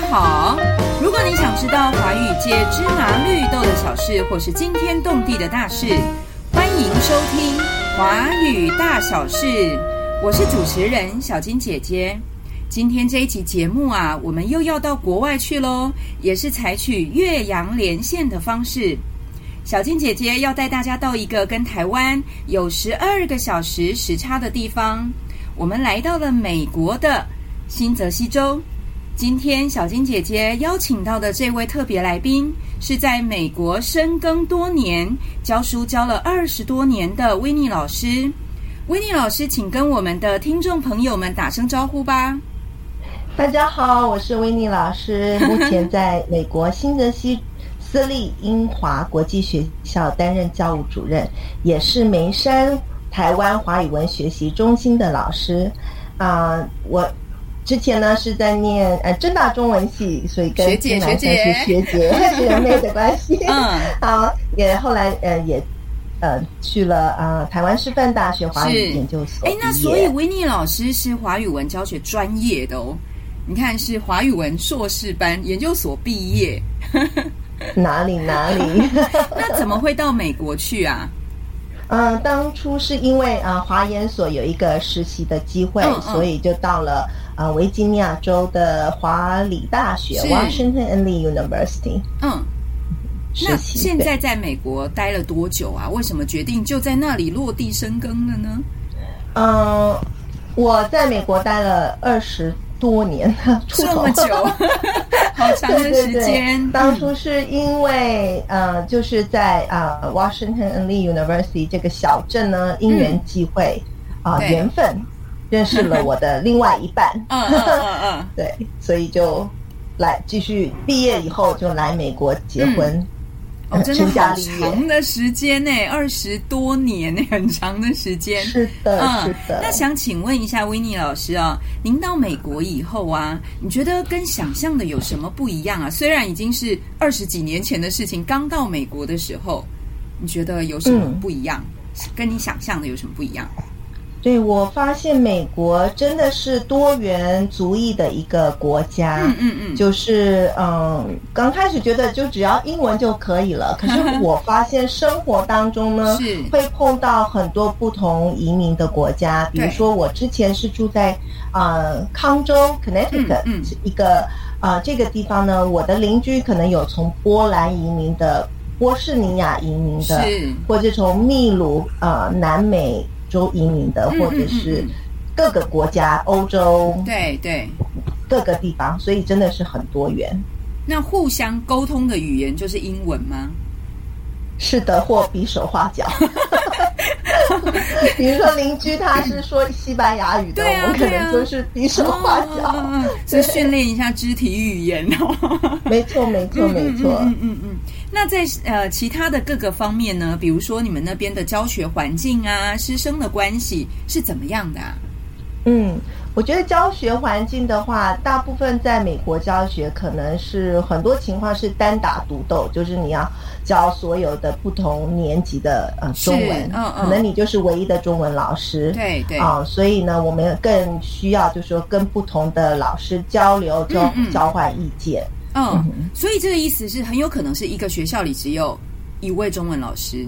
家好。如果你想知道华语界芝麻绿豆的小事，或是惊天动地的大事，欢迎收听《华语大小事》。我是主持人小金姐姐。今天这一集节目啊，我们又要到国外去喽，也是采取岳阳连线的方式。小金姐姐要带大家到一个跟台湾有十二个小时时差的地方。我们来到了美国的新泽西州。今天小金姐姐邀请到的这位特别来宾，是在美国深耕多年、教书教了二十多年的维尼老师。维尼老师，请跟我们的听众朋友们打声招呼吧。大家好，我是维尼老师，目前在美国新泽西私立英华国际学校担任教务主任，也是眉山台湾华语文学习中心的老师。啊，我之前呢是在念呃正大中文系，所以跟学姐金南山是学姐 学妹的关系。嗯，好，也后来呃也呃去了啊台湾师范大学华语研究所。哎，那所以维尼老师是华语文教学专业的哦。你看，是华语文硕士班研究所毕业，哪 里哪里？那怎么会到美国去啊？嗯，当初是因为啊华研所有一个实习的机会，所以就到了啊维吉尼亚州的华理大学 （Washington and Lee University）。嗯，那现在在美国待了多久啊？为什么决定就在那里落地生根了呢？嗯，我在美国待了二十。多年，这么久，好长的时间。当初是因为呃，就是在啊，Washington and Lee University 这个小镇呢，因缘际会啊，缘分认识了我的另外一半。嗯嗯嗯嗯，对，所以就来继续毕业以后就来美国结婚。哦，真的好长的时间呢，二十多年呢，很长的时间。是的，是的。那想请问一下维尼老师啊，您到美国以后啊，你觉得跟想象的有什么不一样啊？虽然已经是二十几年前的事情，刚到美国的时候，你觉得有什么不一样？跟你想象的有什么不一样？对，我发现美国真的是多元族裔的一个国家。嗯嗯嗯，就是嗯，刚开始觉得就只要英文就可以了。可是 我发现生活当中呢，会碰到很多不同移民的国家。比如说，我之前是住在啊康州 Connecticut 嗯一个啊这个地方呢，我的邻居可能有从波兰移民的、波士尼亚移民的，或者从秘鲁啊南美。洲移民的，或者是各个国家，欧洲，对对，各个地方，所以真的是很多元。那互相沟通的语言就是英文吗？是的，或比手画脚。比如说邻居他是说西班牙语的，我们可能就是比手画脚，就训练一下肢体语言哦。没错，没错，没错。嗯嗯嗯。那在呃其他的各个方面呢？比如说你们那边的教学环境啊，师生的关系是怎么样的？嗯，我觉得教学环境的话，大部分在美国教学可能是很多情况是单打独斗，就是你要教所有的不同年级的呃中文，嗯嗯，可能你就是唯一的中文老师，对对啊，所以呢，我们更需要就是说跟不同的老师交流，交交换意见。嗯，所以这个意思是很有可能是一个学校里只有一位中文老师。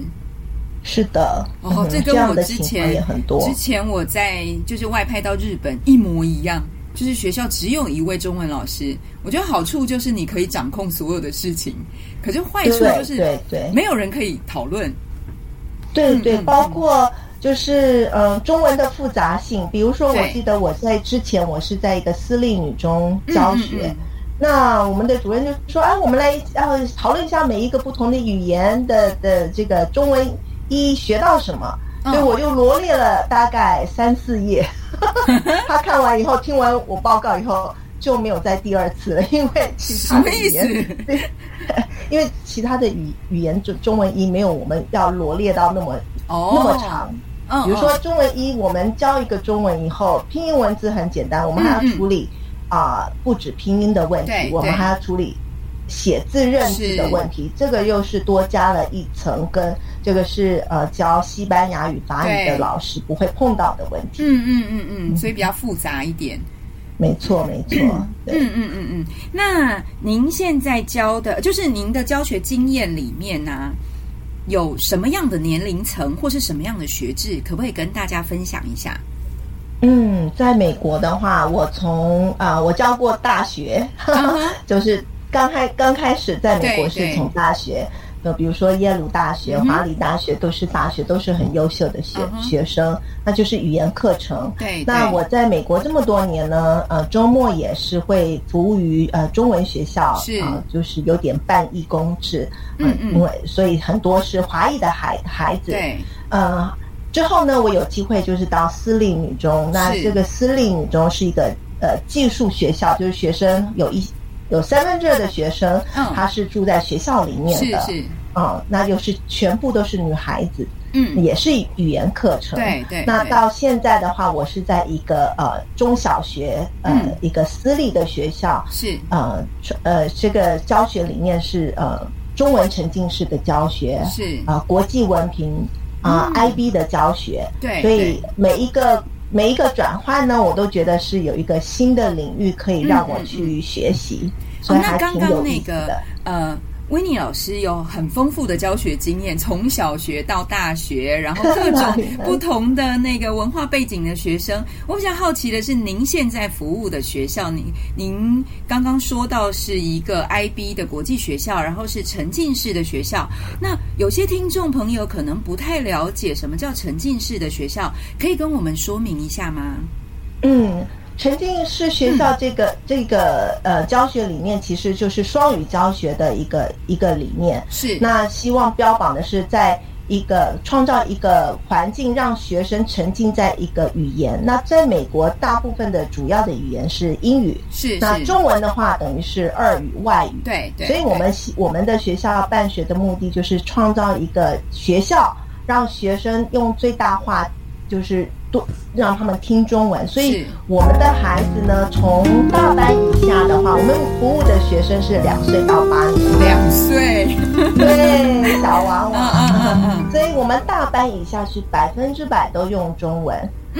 是的，哦，这跟我之前也很多。之前我在就是外派到日本一模一样，就是学校只有一位中文老师。我觉得好处就是你可以掌控所有的事情，可是坏处就是对对，没有人可以讨论。对对，包括就是嗯，中文的复杂性。比如说，我记得我在之前我是在一个私立女中教学。那我们的主任就说：“哎，我们来呃讨论一下每一个不同的语言的的这个中文一学到什么。”所以我就罗列了大概三四页。他看完以后，听完我报告以后，就没有再第二次了，因为其他的语言，因为其他的语语言中中文一没有我们要罗列到那么那么长。比如说中文一，我们教一个中文以后，拼音文字很简单，我们还要处理。啊，不止拼音的问题，我们还要处理写字认字的问题，这个又是多加了一层，跟这个是呃教西班牙语、法语的老师不会碰到的问题。嗯嗯嗯嗯，所以比较复杂一点。没错，没错。嗯嗯嗯嗯。那您现在教的，就是您的教学经验里面呢，有什么样的年龄层，或是什么样的学制，可不可以跟大家分享一下？嗯，在美国的话，我从啊，我教过大学，就是刚开刚开始在美国是从大学。就比如说耶鲁大学、华理大学都是大学，都是很优秀的学学生，那就是语言课程。对，那我在美国这么多年呢，呃，周末也是会服务于呃中文学校，是。啊，就是有点半义工制，嗯嗯，因为所以很多是华裔的孩孩子。对，呃，之后呢，我有机会就是到私立女中，那这个私立女中是一个呃技术学校，就是学生有一。有三分之二的学生，他是住在学校里面的，是是，嗯，那就是全部都是女孩子，嗯，也是语言课程，对对。那到现在的话，我是在一个呃中小学，呃一个私立的学校，是，呃呃这个教学理念是呃中文沉浸式的教学，是。啊国际文凭啊 IB 的教学，对，所以每一个。每一个转换呢，我都觉得是有一个新的领域可以让我去学习，所以还挺有意思的。呃。维尼老师有很丰富的教学经验，从小学到大学，然后各种 不同的那个文化背景的学生。我比较好奇的是，您现在服务的学校，您您刚刚说到是一个 IB 的国际学校，然后是沉浸式的学校。那有些听众朋友可能不太了解什么叫沉浸式的学校，可以跟我们说明一下吗？嗯。沉浸式学校这个这个呃教学理念，其实就是双语教学的一个一个理念。是那希望标榜的是，在一个创造一个环境，让学生沉浸在一个语言。那在美国，大部分的主要的语言是英语。是那中文的话，等于是二语外语。对对。所以我们我们的学校办学的目的，就是创造一个学校，让学生用最大化，就是。多让他们听中文，所以我们的孩子呢，从大班以下的话，我们服务的学生是两岁到八年，两岁，对，小娃娃，所以我们大班以下是百分之百都用中文。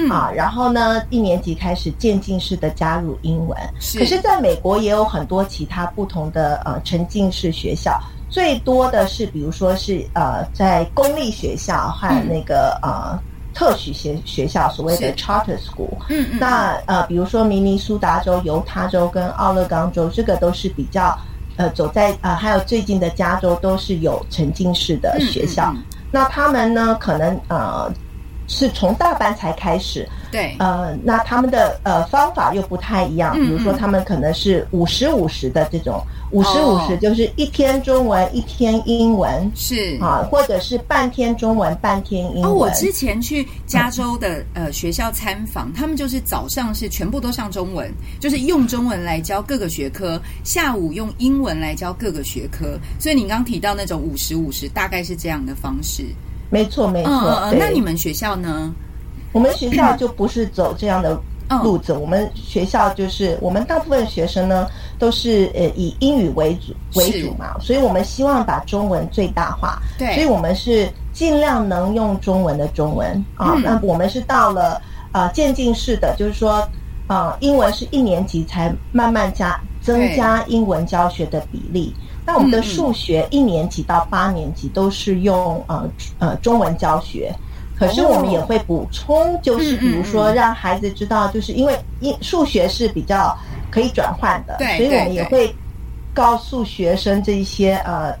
啊，然后呢，一年级开始渐进式的加入英文，可是在美国也有很多其他不同的呃沉浸式学校，最多的是比如说是呃在公立学校和那个呃。特许学学校，所谓的 charter school，嗯嗯，那呃，比如说明尼苏达州、犹他州跟奥勒冈州，这个都是比较呃走在呃，还有最近的加州都是有沉浸式的学校。那他们呢，可能呃是从大班才开始，对，呃，那他们的呃方法又不太一样，比如说他们可能是五十五十的这种。五十五十就是一天中文一天英文是啊，或者是半天中文半天英文。哦，我之前去加州的呃学校参访，他们就是早上是全部都上中文，就是用中文来教各个学科，下午用英文来教各个学科。所以你刚提到那种五十五十，大概是这样的方式。没错，没错。嗯嗯嗯。那你们学校呢？我们学校就不是走这样的。路子，我们学校就是我们大部分学生呢，都是呃以英语为主为主嘛，所以我们希望把中文最大化，对，所以我们是尽量能用中文的中文啊。那我们是到了呃渐进式的，就是说呃英文是一年级才慢慢加增加英文教学的比例。那我们的数学一年级到八年级都是用呃呃中文教学。可是我们也会补充，就是比如说让孩子知道，就是因为英数学是比较可以转换的，所以我们也会告诉学生这一些呃，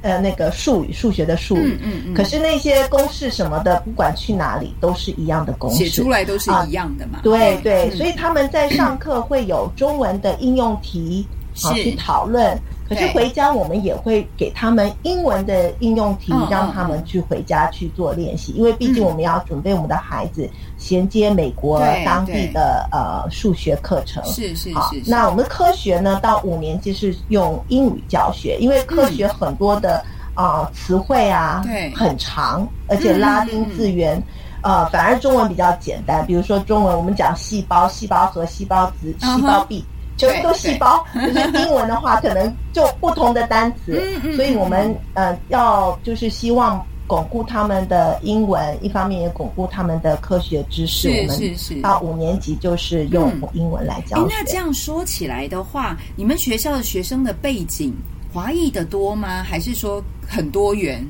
呃那个术语，数学的术语。嗯嗯嗯。可是那些公式什么的，不管去哪里都是一样的公式，写出来都是一样的嘛。对对，所以他们在上课会有中文的应用题啊去讨论。可是回家我们也会给他们英文的应用题，让他们去回家去做练习。因为毕竟我们要准备我们的孩子衔接美国当地的呃数学课程。是是是。那我们科学呢，到五年级是用英语教学，因为科学很多的啊词汇啊很长，而且拉丁字源呃反而中文比较简单。比如说中文我们讲细胞、细胞核、细胞质、细胞壁。全部都细胞，就是英文的话，可能就不同的单词，所以我们呃要就是希望巩固他们的英文，一方面也巩固他们的科学知识。是是是。到五年级就是用英文来教学。那这样说起来的话，你们学校的学生的背景华裔的多吗？还是说很多元？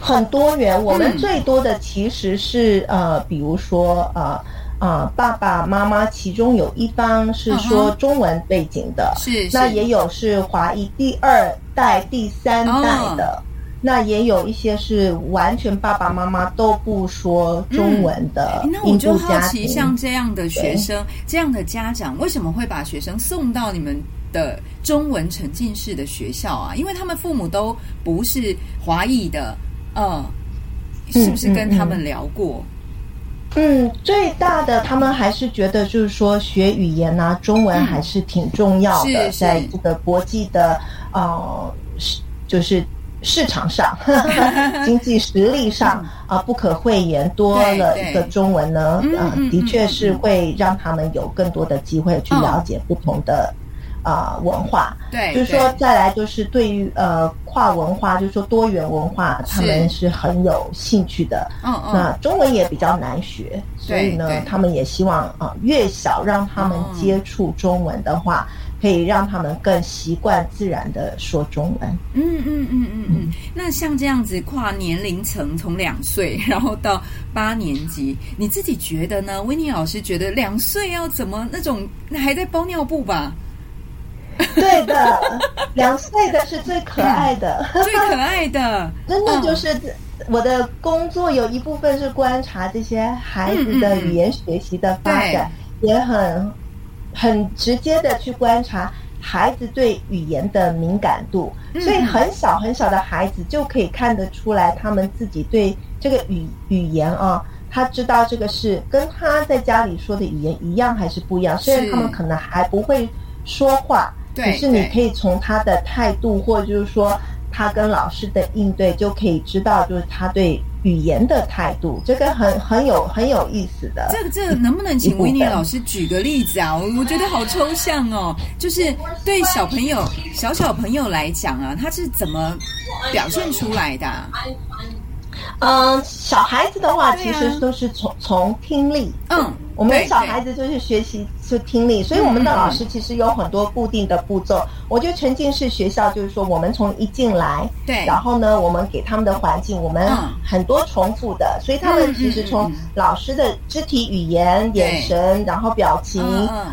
很多元。我们最多的其实是呃，比如说呃。啊，爸爸妈妈其中有一方是说中文背景的，是那也有是华裔第二代、第三代的，那也有一些是完全爸爸妈妈都不说中文的。那我就好奇，像这样的学生、这样的家长，为什么会把学生送到你们的中文沉浸式的学校啊？因为他们父母都不是华裔的，嗯，是不是跟他们聊过？嗯，最大的他们还是觉得就是说学语言呐，中文还是挺重要的，在这个国际的呃，就是市场上、经济实力上啊，不可讳言，多了一个中文呢，啊，的确是会让他们有更多的机会去了解不同的。啊，文化，对，就是说，再来就是对于呃跨文化，就是说多元文化，他们是很有兴趣的。嗯嗯。那中文也比较难学，所以呢，他们也希望啊，越小让他们接触中文的话，可以让他们更习惯自然的说中文。嗯嗯嗯嗯嗯。那像这样子跨年龄层，从两岁然后到八年级，你自己觉得呢？维尼老师觉得两岁要怎么那种还在包尿布吧？对的，两岁的是最可爱的，最可爱的，真的就是我的工作有一部分是观察这些孩子的语言学习的发展，也很很直接的去观察孩子对语言的敏感度，所以很小很小的孩子就可以看得出来，他们自己对这个语语言啊，他知道这个是跟他在家里说的语言一样还是不一样，虽然他们可能还不会说话。可是你可以从他的态度，或者就是说他跟老师的应对，就可以知道就是他对语言的态度，这个很很有很有意思的。这个这个能不能请维尼老师举个例子啊？我我觉得好抽象哦，就是对小朋友小小朋友来讲啊，他是怎么表现出来的？嗯，小孩子的话，其实都是从从听力。嗯，我们小孩子就是学习。就听力，所以我们的老师其实有很多固定的步骤。我觉得沉浸式学校就是说，我们从一进来，对，然后呢，我们给他们的环境，我们很多重复的，所以他们其实从老师的肢体语言、眼神，然后表情，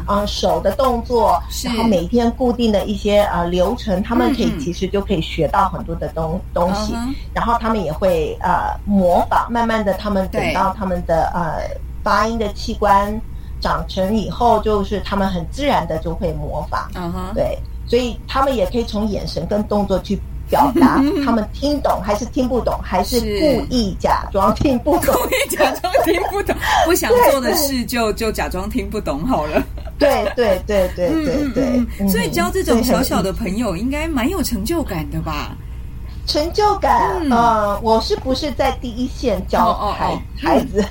啊，手的动作，然后每天固定的一些呃流程，他们可以其实就可以学到很多的东东西，然后他们也会呃模仿，慢慢的他们等到他们的呃发音的器官。长成以后，就是他们很自然的就会模仿，嗯哼，对，所以他们也可以从眼神跟动作去表达 他们听懂还是听不懂，还是故意假装听不懂，故意假装听不懂，不想做的事就就假装听不懂好了。对对对对对对，所以教这种小小的朋友应该蛮有成就感的吧？成就感，嗯，我是不是在第一线教孩孩子？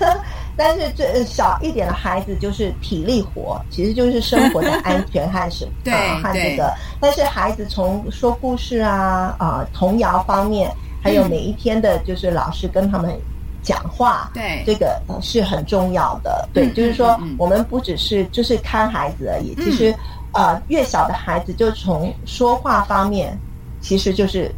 但是这小一点的孩子就是体力活，其实就是生活的安全和什啊和这个。但是孩子从说故事啊啊童谣方面，还有每一天的就是老师跟他们讲话，对这个是很重要的。对，就是说我们不只是就是看孩子而已，其实呃越小的孩子就从说话方面，其实就是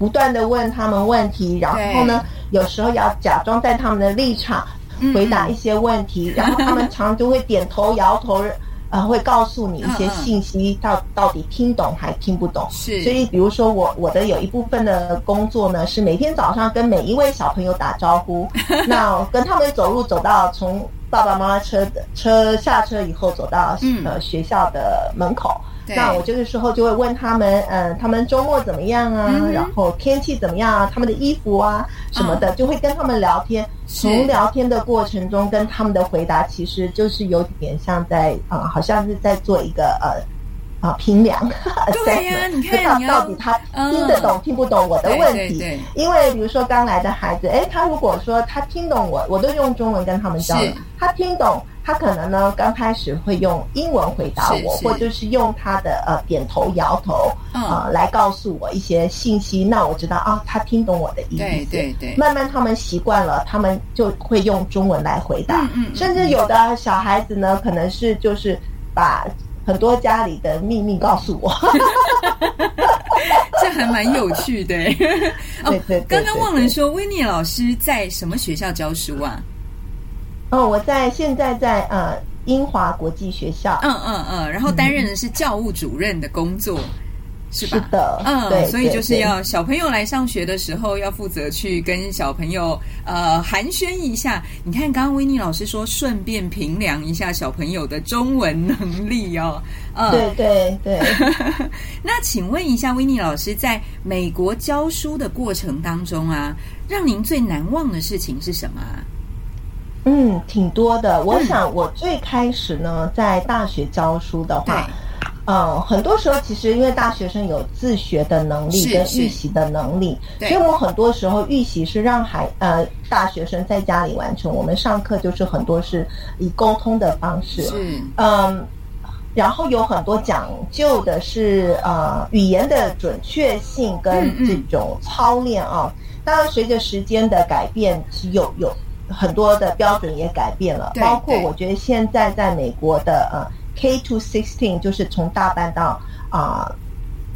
不断的问他们问题，然后呢有时候要假装在他们的立场。回答一些问题，然后他们常就会点头摇头，呃，会告诉你一些信息，到到底听懂还听不懂。是，所以比如说我我的有一部分的工作呢，是每天早上跟每一位小朋友打招呼，那跟他们走路走到从爸爸妈妈车的车下车以后，走到呃学校的门口。那我这个时候就会问他们，嗯，他们周末怎么样啊？然后天气怎么样啊？他们的衣服啊什么的，就会跟他们聊天。从聊天的过程中，跟他们的回答，其实就是有点像在啊，好像是在做一个呃。啊，评量，对呀，你看到底他听得懂听不懂我的问题？因为比如说刚来的孩子，哎，他如果说他听懂我，我都用中文跟他们交流，他听懂。他可能呢刚开始会用英文回答我，或者是用他的呃点头摇头啊来告诉我一些信息。那我知道啊，他听懂我的意思。对对对。慢慢他们习惯了，他们就会用中文来回答。嗯嗯。甚至有的小孩子呢，可能是就是把很多家里的秘密告诉我。这还蛮有趣的。哦，刚刚忘了说，威尼老师在什么学校教书啊？哦，我在现在在呃英华国际学校。嗯嗯嗯，然后担任的是教务主任的工作。是吧？是的，嗯，对，所以就是要小朋友来上学的时候，要负责去跟小朋友呃寒暄一下。你看，刚刚维尼老师说，顺便评量一下小朋友的中文能力哦。嗯，对对对。那请问一下，维尼老师在美国教书的过程当中啊，让您最难忘的事情是什么？嗯，挺多的。我想，我最开始呢，在大学教书的话。嗯，很多时候其实因为大学生有自学的能力跟预习的能力，所以我们很多时候预习是让孩呃大学生在家里完成，我们上课就是很多是以沟通的方式，嗯，然后有很多讲究的是呃语言的准确性跟这种操练啊。当然，随着时间的改变，有有很多的标准也改变了，包括我觉得现在在美国的呃。K to sixteen 就是从大班到啊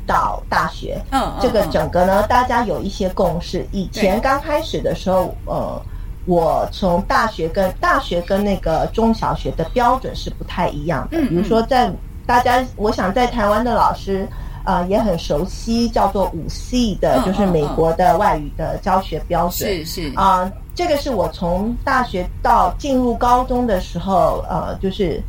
到大学，嗯，这个整个呢，大家有一些共识。以前刚开始的时候，呃，我从大学跟大学跟那个中小学的标准是不太一样的。比如说，在大家，我想在台湾的老师啊也很熟悉，叫做五 C 的，就是美国的外语的教学标准。是是啊，这个是我从大学到进入高中的时候，呃，就是。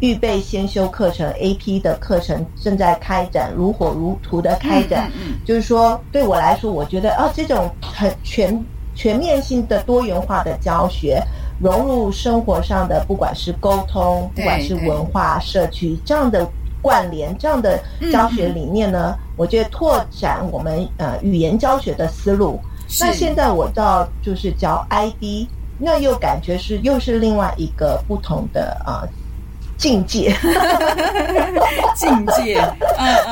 预备先修课程，AP 的课程正在开展，如火如荼的开展。就是说，对我来说，我觉得啊，这种很全全面性的多元化的教学，融入生活上的，不管是沟通，不管是文化社区这样的关联，这样的教学理念呢，我觉得拓展我们呃语言教学的思路。那现在我到就是教 ID，那又感觉是又是另外一个不同的啊。境界，境界，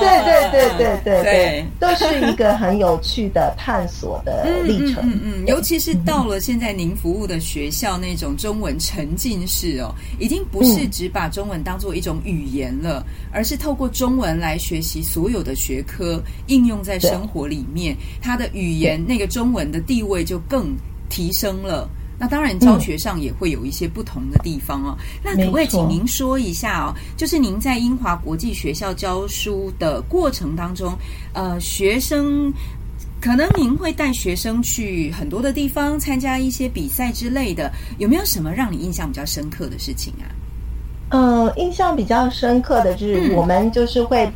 对对对对对对，都是一个很有趣的探索的历程。嗯嗯，尤其是到了现在您服务的学校那种中文沉浸式哦，已经不是只把中文当做一种语言了，而是透过中文来学习所有的学科，应用在生活里面，它的语言那个中文的地位就更提升了。那当然，教学上也会有一些不同的地方哦。那可不可以请您说一下哦？就是您在英华国际学校教书的过程当中，呃，学生可能您会带学生去很多的地方参加一些比赛之类的，有没有什么让你印象比较深刻的事情啊？嗯，印象比较深刻的就是我们就是会。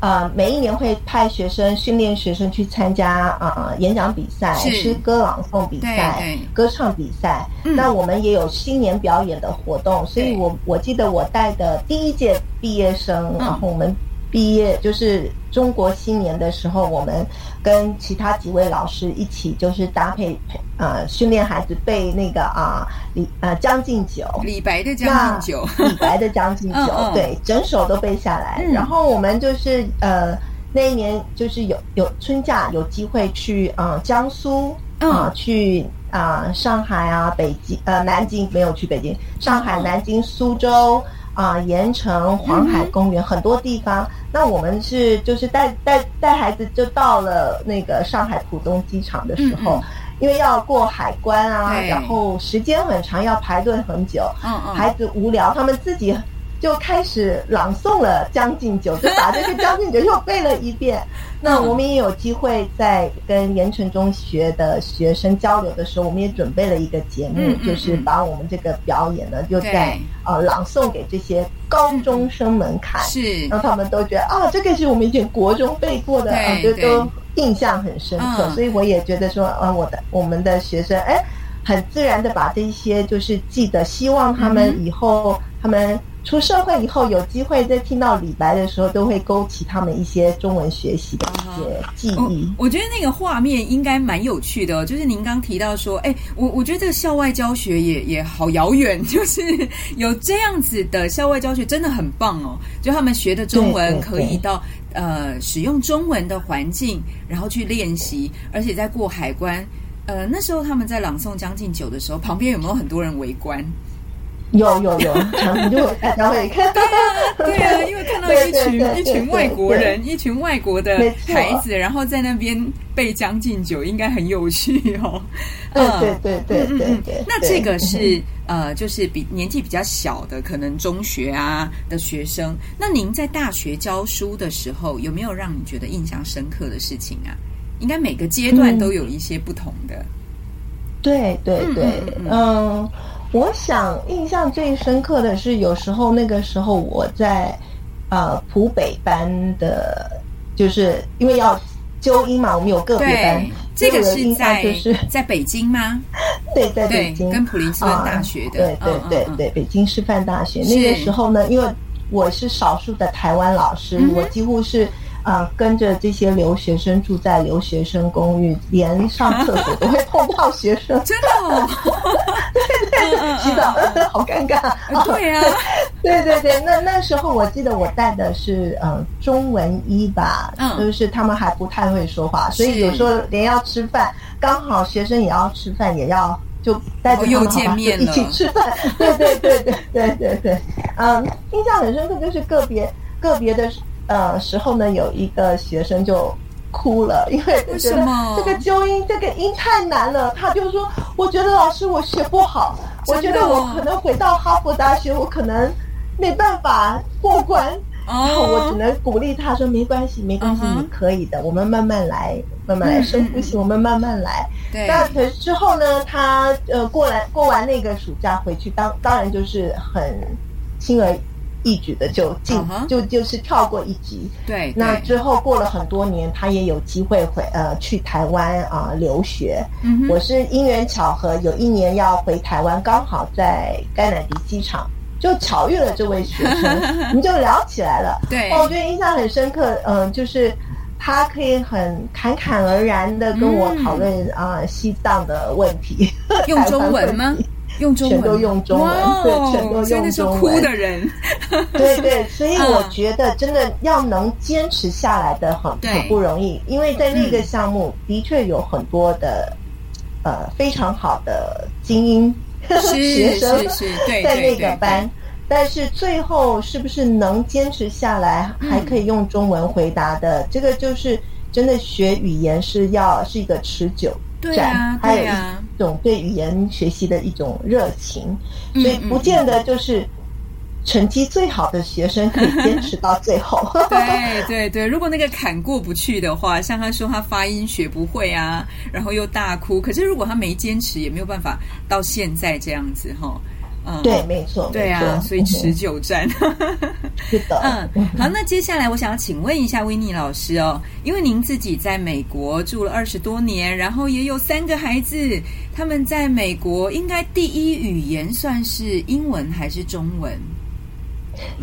呃，每一年会派学生训练学生去参加啊演讲比赛、诗歌朗诵比赛、歌唱比赛。那我们也有新年表演的活动，所以我我记得我带的第一届毕业生，然后我们。毕业就是中国新年的时候，我们跟其他几位老师一起，就是搭配呃训练孩子背那个啊李呃《将进酒》李白的《将进酒》，李白的《将进酒》对，整首都背下来。然后我们就是呃那一年就是有有春假有机会去啊江苏啊去啊上海啊北京呃南京没有去北京上海南京苏州。啊，盐城、黄海公园很多地方，那我们是就是带带带孩子就到了那个上海浦东机场的时候，因为要过海关啊，然后时间很长，要排队很久，嗯。孩子无聊，他们自己。就开始朗诵了《将进酒》，就把这个《将进酒》又背了一遍。那我们也有机会在跟盐城中学的学生交流的时候，我们也准备了一个节目，就是把我们这个表演呢，就在呃朗诵给这些高中生们看，是让他们都觉得啊，这个是我们以前国中背过的，啊，就都印象很深刻。所以我也觉得说，啊，我的我们的学生哎，很自然的把这些就是记得，希望他们以后他们。出社会以后有机会在听到李白的时候，都会勾起他们一些中文学习的一些记忆。我觉得那个画面应该蛮有趣的，就是您刚提到说，哎，我我觉得这个校外教学也也好遥远，就是有这样子的校外教学真的很棒哦。就他们学的中文可以到呃使用中文的环境，然后去练习，而且在过海关。呃，那时候他们在朗诵《将进酒》的时候，旁边有没有很多人围观？有有有，常常 就大家会看。对啊，对啊，因为看到一群一群外国人，一群外国的孩子，然后在那边背《将进酒》，应该很有趣哦。对对对对对对。那这个是呃，就是比年纪比较小的，可能中学啊的学生。那您在大学教书的时候，有没有让你觉得印象深刻的事情啊？应该每个阶段都有一些不同的。对对对，嗯。我想印象最深刻的是，有时候那个时候我在呃普北班的，就是因为要纠音嘛，我们有个别班。这个是在就是在北京吗？对，在北京跟普林斯顿大学的。对对对对，北京师范大学。那个时候呢，因为我是少数的台湾老师，我几乎是。啊，跟着这些留学生住在留学生公寓，连上厕所都会碰到学生，真的，对对，洗澡 好尴尬，对呀，对对对，那那时候我记得我带的是嗯中文一吧，嗯，就是他们还不太会说话，所以有时候连要吃饭，刚好学生也要吃饭，也要就带着他们好一起吃饭，对对对对对对对，嗯，印象很深刻就是个别个别的。呃，时候呢，有一个学生就哭了，因为觉得这个纠音这个音太难了。他就说：“我觉得老师我学不好，我觉得我可能回到哈佛大学，我可能没办法过关。”然后我只能鼓励他说：“没关系，没关系，你可以的。我们慢慢来，慢慢来深呼吸，我们慢慢来。”那可之后呢，他呃过来过完那个暑假回去，当当然就是很轻而。一举的就进，就就是跳过一级。对，那之后过了很多年，他也有机会回呃去台湾啊留学。嗯我是因缘巧合，有一年要回台湾，刚好在甘乃迪机场就巧遇了这位学生，我们就聊起来了。对，我觉得印象很深刻。嗯，就是他可以很侃侃而然的跟我讨论啊西藏的问题，用中文吗？用中文，全都用中文，对，全都用中文。哭的人，对对，所以我觉得真的要能坚持下来的很很不容易，因为在那个项目的确有很多的呃非常好的精英 学生在那个班，但是最后是不是能坚持下来，还可以用中文回答的，这个就是真的学语言是要是一个持久。对啊，还有一种对语言学习的一种热情，所以不见得就是成绩最好的学生可以坚持到最后。对对对，如果那个坎过不去的话，像他说他发音学不会啊，然后又大哭，可是如果他没坚持，也没有办法到现在这样子哈。嗯，对，没错，对啊，所以持久战。是的，嗯，好，那接下来我想要请问一下维尼老师哦，因为您自己在美国住了二十多年，然后也有三个孩子，他们在美国应该第一语言算是英文还是中文？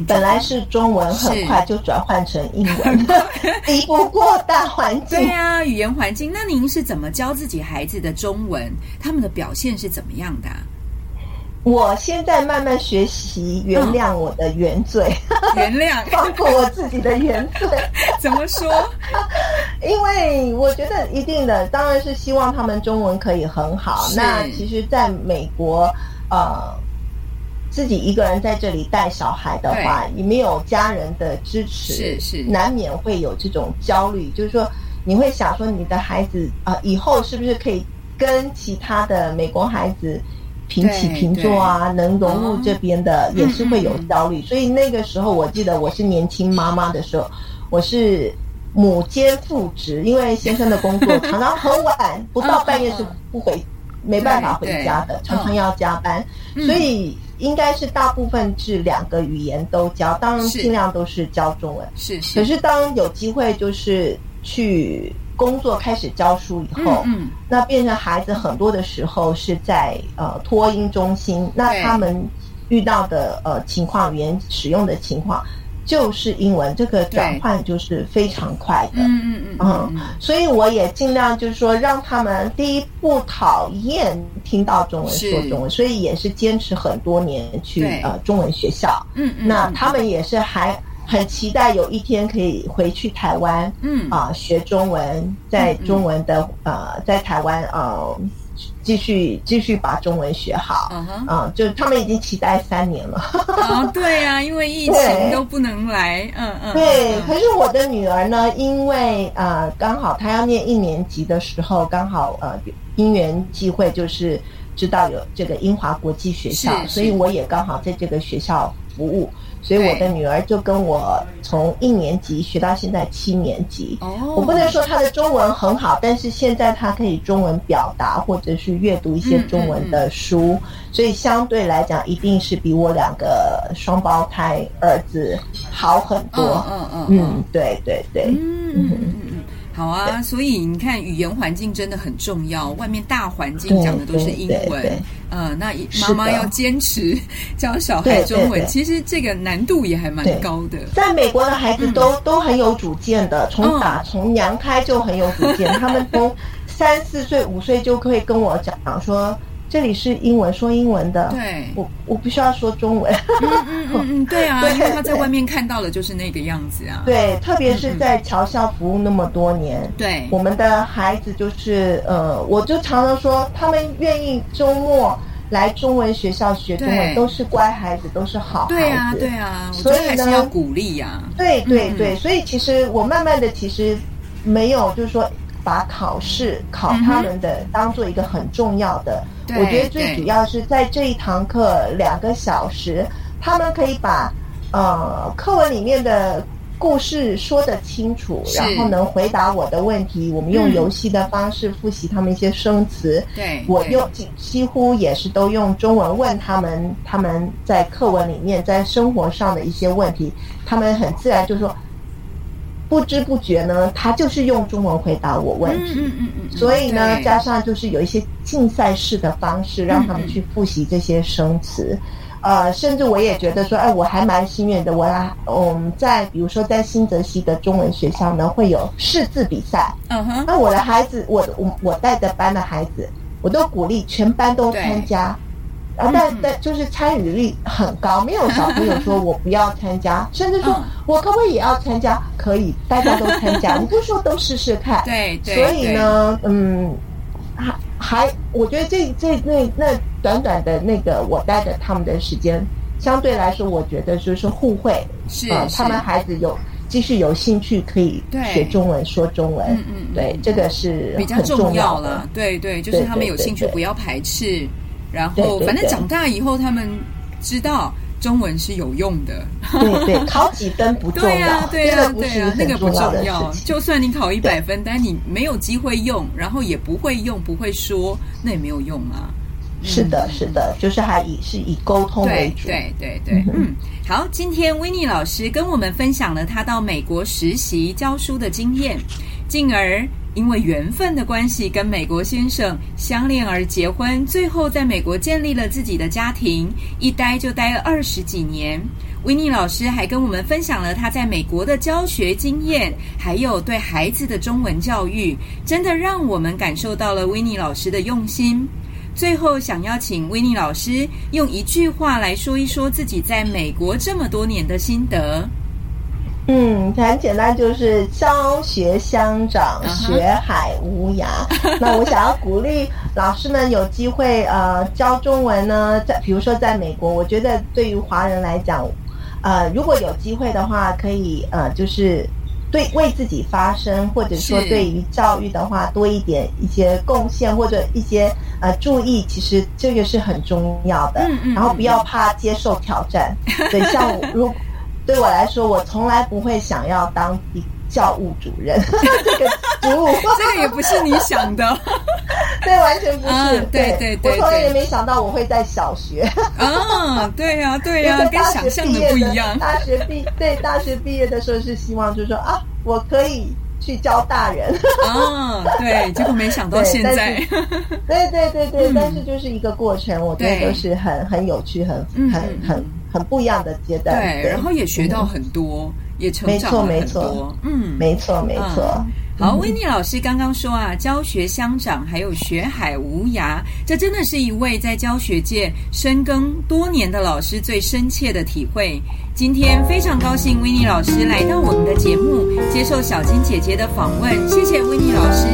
本来是中文，很快就转换成英文，敌不过大环境。对啊，语言环境。那您是怎么教自己孩子的中文？他们的表现是怎么样的？我现在慢慢学习原谅我的原罪，原谅 放过我自己的原罪。怎么说？因为我觉得一定的，当然是希望他们中文可以很好。那其实，在美国，呃，自己一个人在这里带小孩的话，你没有家人的支持，是是，难免会有这种焦虑。就是说，你会想说，你的孩子啊，以后是不是可以跟其他的美国孩子？平起平坐啊，能融入这边的也是会有焦虑，所以那个时候我记得我是年轻妈妈的时候，我是母兼父职，因为先生的工作常常很晚，不到半夜是不回，没办法回家的，常常要加班，所以应该是大部分是两个语言都教，当然尽量都是教中文，是是。可是当有机会就是去。工作开始教书以后，嗯，那变成孩子很多的时候是在呃托婴中心，那他们遇到的呃情况，语言使用的情况。就是英文，这个转换就是非常快的。嗯嗯嗯嗯，所以我也尽量就是说，让他们第一不讨厌听到中文说中文，所以也是坚持很多年去呃中文学校。嗯嗯，那他们也是还很期待有一天可以回去台湾。嗯啊，学中文，在中文的呃，在台湾呃。继续继续把中文学好，嗯哼，啊，就他们已经期待三年了。啊，对呀，因为疫情都不能来，嗯嗯。对，可是我的女儿呢，因为呃，刚好她要念一年级的时候，刚好呃，因缘际会，就是知道有这个英华国际学校，所以我也刚好在这个学校服务。所以我的女儿就跟我从一年级学到现在七年级。哦，我不能说她的中文很好，但是现在她可以中文表达，或者是阅读一些中文的书，所以相对来讲，一定是比我两个双胞胎儿子好很多。嗯嗯嗯，对对对。嗯嗯嗯。好啊，所以你看，语言环境真的很重要。外面大环境讲的都是英文，呃，那妈妈要坚持教小孩中文，其实这个难度也还蛮高的。在美国的孩子都都很有主见的，从打从娘胎就很有主见，他们从三四岁、五岁就可以跟我讲说。这里是英文，说英文的。对，我我不需要说中文。嗯嗯嗯，对啊，因为他在外面看到的就是那个样子啊。对，特别是在侨校服务那么多年，对，我们的孩子就是呃，我就常常说，他们愿意周末来中文学校学中文，都是乖孩子，都是好孩子。对啊，对啊，所以呢，要鼓励呀。对对对，所以其实我慢慢的其实没有就是说。把考试考他们的当做一个很重要的，我觉得最主要是在这一堂课两个小时，他们可以把呃课文里面的故事说得清楚，然后能回答我的问题。我们用游戏的方式复习他们一些生词，对我用几乎也是都用中文问他们，他们在课文里面在生活上的一些问题，他们很自然就说。不知不觉呢，他就是用中文回答我问题，嗯嗯嗯，所以呢，加上就是有一些竞赛式的方式，让他们去复习这些生词，呃，甚至我也觉得说，哎，我还蛮幸运的，我我们在比如说在新泽西的中文学校呢，会有识字比赛，嗯哼，那我的孩子，我我我带的班的孩子，我都鼓励全班都参加。啊，但但就是参与率很高，没有小朋友说我不要参加，甚至说我可不可以也要参加？可以，大家都参加，你不说都试试看。对对。所以呢，嗯，还还，我觉得这这那那短短的那个我带着他们的时间，相对来说，我觉得就是互惠，是他们孩子有继续有兴趣可以学中文说中文，嗯嗯，对，这个是比较重要了。对对，就是他们有兴趣，不要排斥。然后，反正长大以后，他们知道中文是有用的。对对，考几分不重要。对呀，对呀，那个不重要。就算你考一百分，但你没有机会用，然后也不会用，不会说，那也没有用啊。是的，是的，就是还以是以沟通为主。对对对，嗯。好，今天维尼老师跟我们分享了他到美国实习教书的经验，进而。因为缘分的关系，跟美国先生相恋而结婚，最后在美国建立了自己的家庭，一待就待了二十几年。维尼老师还跟我们分享了他在美国的教学经验，还有对孩子的中文教育，真的让我们感受到了维尼老师的用心。最后，想要请维尼老师用一句话来说一说自己在美国这么多年的心得。嗯，很简单，就是教学相长，学海无涯。那我想要鼓励老师们有机会呃教中文呢，在比如说在美国，我觉得对于华人来讲，呃，如果有机会的话，可以呃就是对为自己发声，或者说对于教育的话多一点一些贡献或者一些呃注意，其实这个是很重要的。嗯嗯。然后不要怕接受挑战，对，像如。对我来说，我从来不会想要当教务主任 这个职务，这个也不是你想的，对，完全不是。对对对，我从来也没想到我会在小学。啊，对呀对呀，跟想象的不一样。大学毕对大学毕业的时候是希望就是说啊，我可以去教大人。哦，对，结果没想到现在，对对对对，但是就是一个过程，我觉得都是很很有趣、很很很很不一样的阶段。对，然后也学到很多，也成长了很多。嗯，没错没错。好，维尼老师刚刚说啊，教学相长，还有学海无涯，这真的是一位在教学界深耕多年的老师最深切的体会。今天非常高兴，维尼老师来到我们的节目，接受小金姐姐的访问。谢谢维尼老师，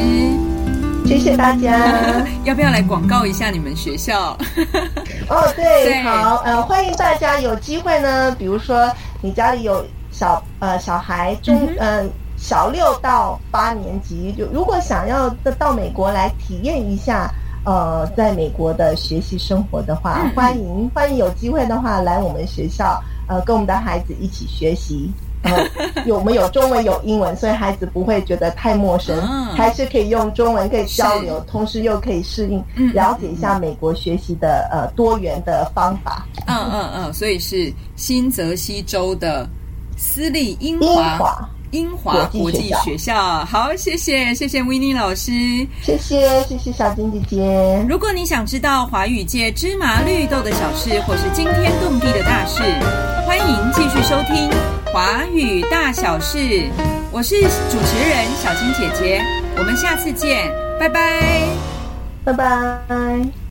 谢谢大家。要不要来广告一下你们学校？哦，对，好，呃，欢迎大家有机会呢，比如说你家里有小呃小孩中嗯。小六到八年级，就如果想要到美国来体验一下，呃，在美国的学习生活的话，欢迎欢迎有机会的话来我们学校，呃，跟我们的孩子一起学习。有我们有中文有英文，所以孩子不会觉得太陌生，还是可以用中文可以交流，同时又可以适应，了解一下美国学习的呃多元的方法。嗯嗯嗯，所以是新泽西州的私立英华。英华国际学校，好，谢谢，谢谢维尼老师，谢谢，谢谢小金姐姐。如果你想知道华语界芝麻绿豆的小事，或是惊天动地的大事，欢迎继续收听《华语大小事》。我是主持人小金姐姐，我们下次见，拜拜，拜拜。